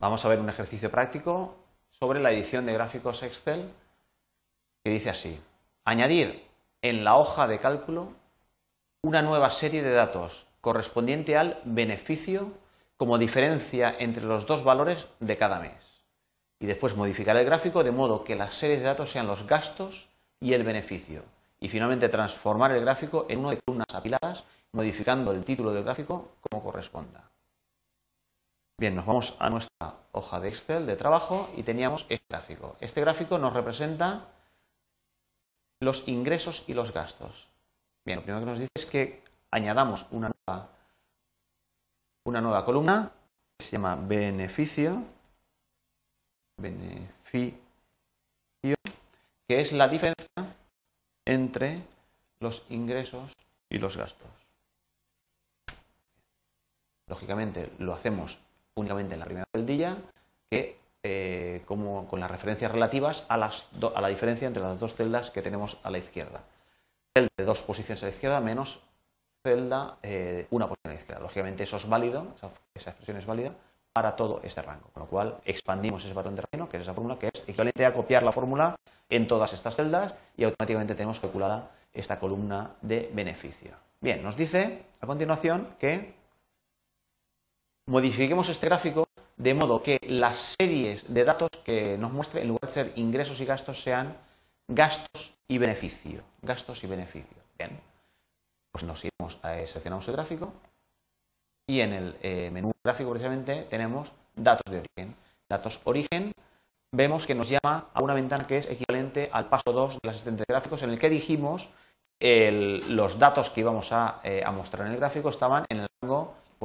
Vamos a ver un ejercicio práctico sobre la edición de gráficos Excel que dice así. Añadir en la hoja de cálculo una nueva serie de datos correspondiente al beneficio como diferencia entre los dos valores de cada mes. Y después modificar el gráfico de modo que las series de datos sean los gastos y el beneficio. Y finalmente transformar el gráfico en uno de columnas apiladas, modificando el título del gráfico como corresponda. Bien, nos vamos a nuestra hoja de Excel de trabajo y teníamos este gráfico. Este gráfico nos representa los ingresos y los gastos. Bien, lo primero que nos dice es que añadamos una nueva, una nueva columna que se llama beneficio, beneficio, que es la diferencia entre los ingresos y los gastos. Lógicamente lo hacemos únicamente en la primera celdilla, que eh, como con las referencias relativas a, la diferencia entre las dos celdas que tenemos a la izquierda. Celda de dos posiciones a la izquierda menos celda eh, una posición a la izquierda. Lógicamente eso es válido, esa, expresión es válida para todo este rango. Con lo cual expandimos ese patrón de reino, que es esa fórmula, que es equivalente a copiar la fórmula en todas estas celdas y automáticamente tenemos calculada esta columna de beneficio. Bien, nos dice a continuación que modifiquemos este gráfico de modo que las series de datos que nos muestre, en lugar de ser ingresos y gastos, sean gastos y beneficio. Gastos y beneficio. Bien. Pues nos iremos a seleccionamos el gráfico y en el eh, menú gráfico precisamente tenemos datos de origen. Datos origen vemos que nos llama a una ventana que es equivalente al paso 2 del asistente de gráficos en el que dijimos los datos que íbamos a, eh, a mostrar en el gráfico estaban en el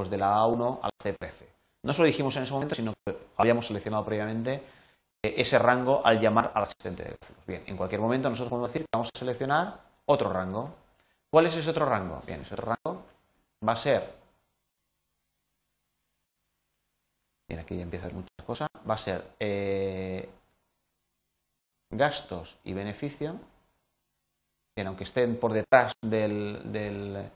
pues de la A1 a la C13. No se lo dijimos en ese momento, sino que habíamos seleccionado previamente eh, ese rango al llamar al asistente de gráficos. Bien, en cualquier momento nosotros podemos decir que vamos a seleccionar otro rango. ¿Cuál es ese otro rango? Bien, ese otro rango va a ser. Bien, aquí ya empiezan muchas cosas. Va a ser eh, gastos y beneficio. Bien, aunque estén por detrás del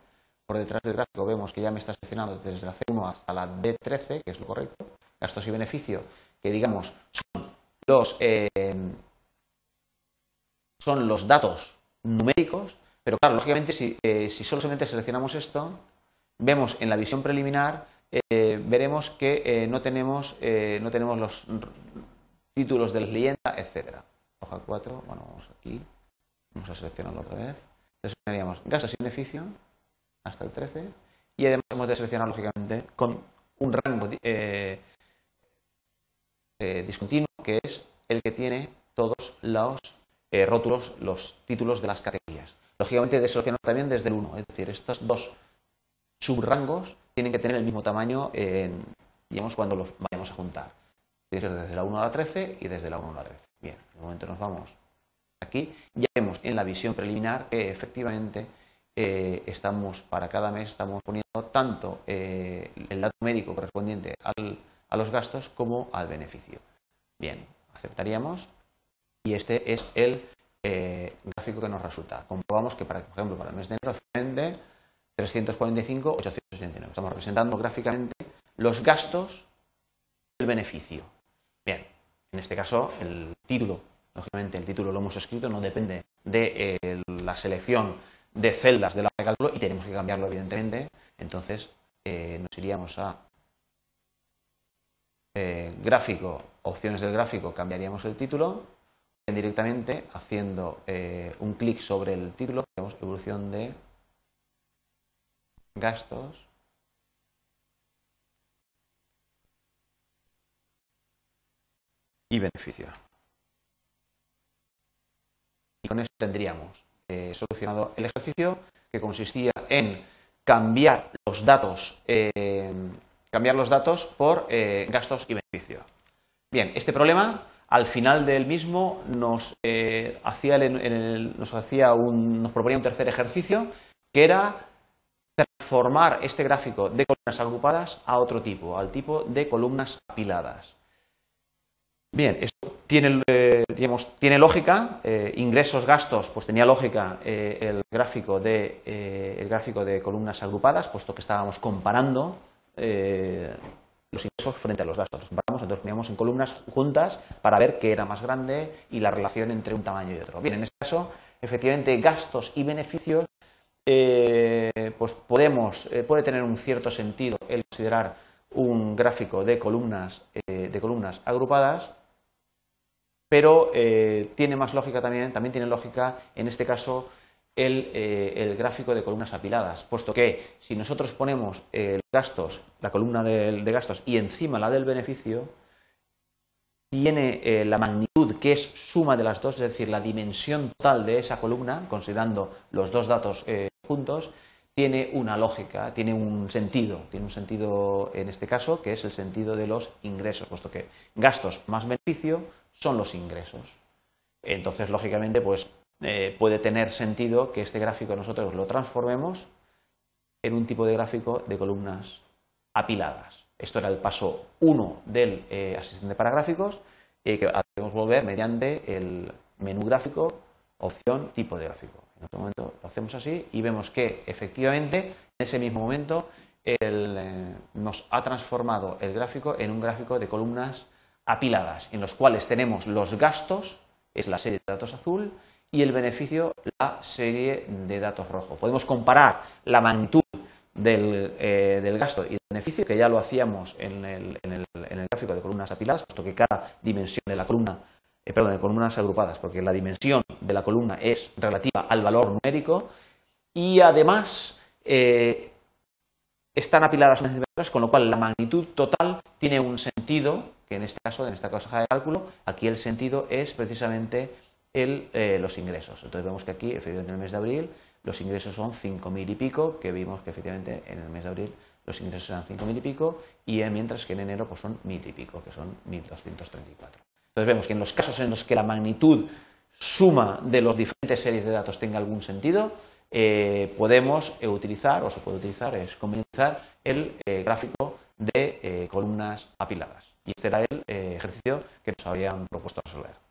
por detrás del gráfico vemos que ya me está seleccionando desde la C1 hasta la D13, que es lo correcto, gastos y beneficio, que digamos son los, eh, son los datos numéricos, pero claro, lógicamente si, eh, si solamente seleccionamos esto, vemos en la visión preliminar, eh, veremos que no, tenemos, no tenemos los títulos de la leyenda, etcétera. Hoja 4, bueno, vamos aquí, vamos a seleccionarlo otra vez. Entonces tendríamos gastos y beneficio, hasta el 13 y además hemos de seleccionar lógicamente con un rango eh, eh, discontinuo que es el que tiene todos los eh, rótulos, los títulos de las categorías. Lógicamente de seleccionar también desde el 1, es decir, estos dos subrangos tienen que tener el mismo tamaño digamos, cuando los vayamos a juntar. Desde la 1 a la 13 y desde la 1 a la 13. Bien, de momento nos vamos aquí. Ya vemos en la visión preliminar que efectivamente eh, estamos, para cada mes, estamos poniendo tanto eh, el dato médico correspondiente a los gastos como al beneficio. Bien, aceptaríamos y este es el eh, gráfico que nos resulta. Comprobamos que, para, por ejemplo, para el mes de enero, vende 345, 889. Estamos representando gráficamente los gastos del beneficio. Bien, en este caso, el título, lógicamente el título lo hemos escrito, no depende de la selección de celdas de la de y tenemos que cambiarlo, evidentemente. Entonces, eh, nos iríamos a eh, gráfico, opciones del gráfico, cambiaríamos el título directamente haciendo eh, un clic sobre el título, tenemos evolución de gastos. Y beneficio. Y con eso tendríamos eh, solucionado el ejercicio que consistía en cambiar los datos, eh, cambiar los datos por eh, gastos y beneficio. Bien, este problema al final del mismo nos hacía, nos, hacía un, nos proponía un tercer ejercicio que era transformar este gráfico de columnas agrupadas a otro tipo, al tipo de columnas apiladas. Bien, esto tiene, eh, tiene lógica, eh, ingresos, gastos, pues tenía lógica eh, el, gráfico de, el gráfico de columnas agrupadas, puesto que estábamos comparando los ingresos frente a los gastos. Los comparamos, entonces miramos en columnas juntas para ver qué era más grande y la relación entre un tamaño y otro. Bien, en este caso, efectivamente, gastos y beneficios, pues podemos, puede tener un cierto sentido el considerar un gráfico de columnas, de columnas agrupadas, pero tiene más lógica también, también tiene lógica en este caso eh, el, gráfico de columnas apiladas, puesto que si nosotros ponemos el gastos, la columna de, gastos y encima la del beneficio, tiene eh, la magnitud que es suma de las dos, es decir, la dimensión total de esa columna, considerando los dos datos eh, juntos, tiene una lógica, tiene un sentido, tiene un sentido en este caso que es el sentido de los ingresos, puesto que gastos más beneficio son los ingresos. Entonces, lógicamente, pues eh, puede tener sentido que este gráfico nosotros lo transformemos en un tipo de gráfico de columnas apiladas. Esto era el paso 1 del eh, asistente para gráficos y que podemos volver mediante el menú gráfico, opción, tipo de gráfico. En otro momento lo hacemos así y vemos que efectivamente en ese mismo momento eh, nos ha transformado el gráfico en un gráfico de columnas apiladas, en los cuales tenemos los gastos, es la serie de datos azul, y el beneficio la serie de datos rojo. Podemos comparar la magnitud del, eh, gasto y del beneficio, que ya lo hacíamos en el, gráfico de columnas apiladas, puesto que cada dimensión de la columna, eh, perdón, de columnas agrupadas, porque la dimensión de la columna es relativa al valor numérico y además eh, están apiladas unas con lo cual la magnitud total tiene un sentido, que en este caso, en esta cosa de cálculo, aquí el sentido es precisamente el, eh, los ingresos. Entonces vemos que aquí, efectivamente, en el mes de abril, los ingresos son 5.000 y pico, que vimos que efectivamente en el mes de abril los ingresos eran 5.000 y pico, y mientras que en enero pues son 1.000 y pico, que son 1.234. Entonces vemos que en los casos en los que la magnitud suma de las diferentes series de datos tenga algún sentido, eh, podemos eh, utilizar, o se puede utilizar, es utilizar el gráfico de columnas apiladas. Y este era el ejercicio que nos habían propuesto resolver.